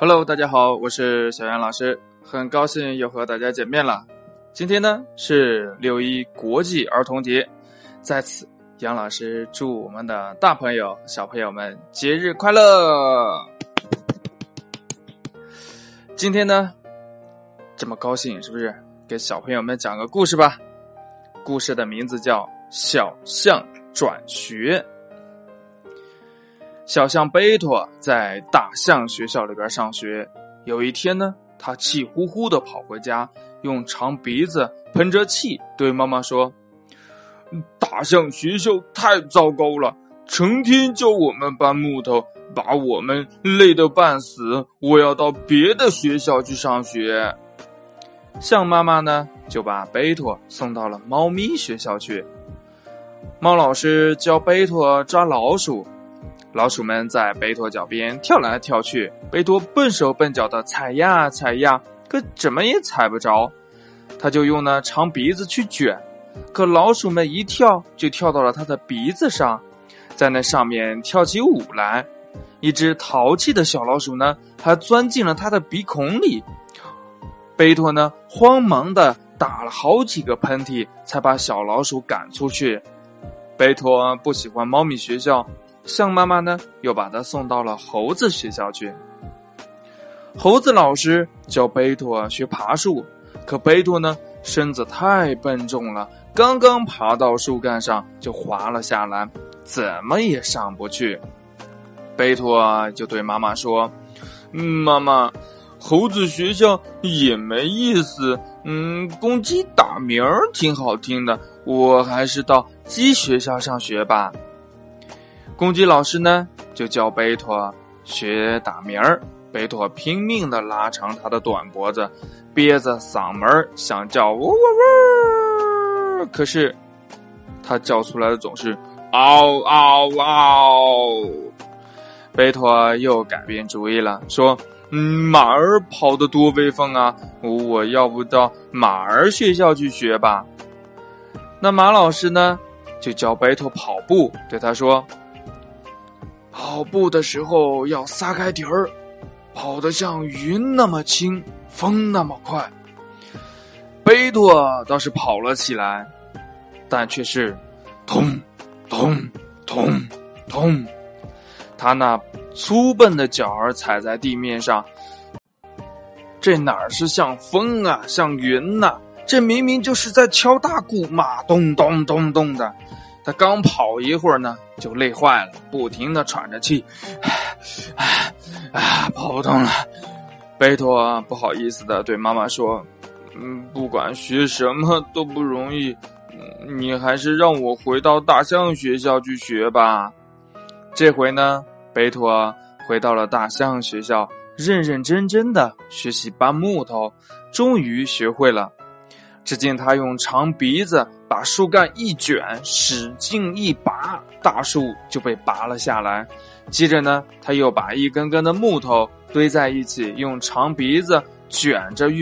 Hello，大家好，我是小杨老师，很高兴又和大家见面了。今天呢是六一国际儿童节，在此杨老师祝我们的大朋友、小朋友们节日快乐。今天呢这么高兴，是不是？给小朋友们讲个故事吧。故事的名字叫《小象转学》。小象贝托在大象学校里边上学。有一天呢，他气呼呼的跑回家，用长鼻子喷着气对妈妈说：“大象学校太糟糕了，成天教我们搬木头，把我们累得半死。我要到别的学校去上学。”象妈妈呢，就把贝托送到了猫咪学校去。猫老师教贝托抓老鼠，老鼠们在贝托脚边跳来跳去，贝托笨手笨脚的踩呀踩呀，可怎么也踩不着。他就用那长鼻子去卷，可老鼠们一跳就跳到了他的鼻子上，在那上面跳起舞来。一只淘气的小老鼠呢，还钻进了他的鼻孔里。贝托呢，慌忙的打了好几个喷嚏，才把小老鼠赶出去。贝托不喜欢猫咪学校，象妈妈呢，又把他送到了猴子学校去。猴子老师教贝托学爬树，可贝托呢，身子太笨重了，刚刚爬到树干上就滑了下来，怎么也上不去。贝托就对妈妈说：“妈妈。”猴子学校也没意思，嗯，公鸡打鸣儿挺好听的，我还是到鸡学校上学吧。公鸡老师呢，就教贝托学打鸣儿，贝托拼命的拉长他的短脖子，憋着嗓门想叫喔喔喔，可是他叫出来的总是嗷嗷嗷。贝托又改变主意了，说。嗯，马儿跑得多威风啊！我要不到马儿学校去学吧？那马老师呢，就教贝托跑步，对他说：“跑步的时候要撒开蹄儿，跑得像云那么轻，风那么快。”贝多倒是跑了起来，但却是咚咚咚咚，他那。粗笨的脚儿踩在地面上，这哪是像风啊，像云呐？这明明就是在敲大鼓嘛！咚咚咚咚的。他刚跑一会儿呢，就累坏了，不停的喘着气，唉，唉，跑不动了。贝托不好意思的对妈妈说：“嗯，不管学什么都不容易，你还是让我回到大象学校去学吧。”这回呢？贝托回到了大象学校，认认真真的学习搬木头，终于学会了。只见他用长鼻子把树干一卷，使劲一拔，大树就被拔了下来。接着呢，他又把一根根的木头堆在一起，用长鼻子卷着运。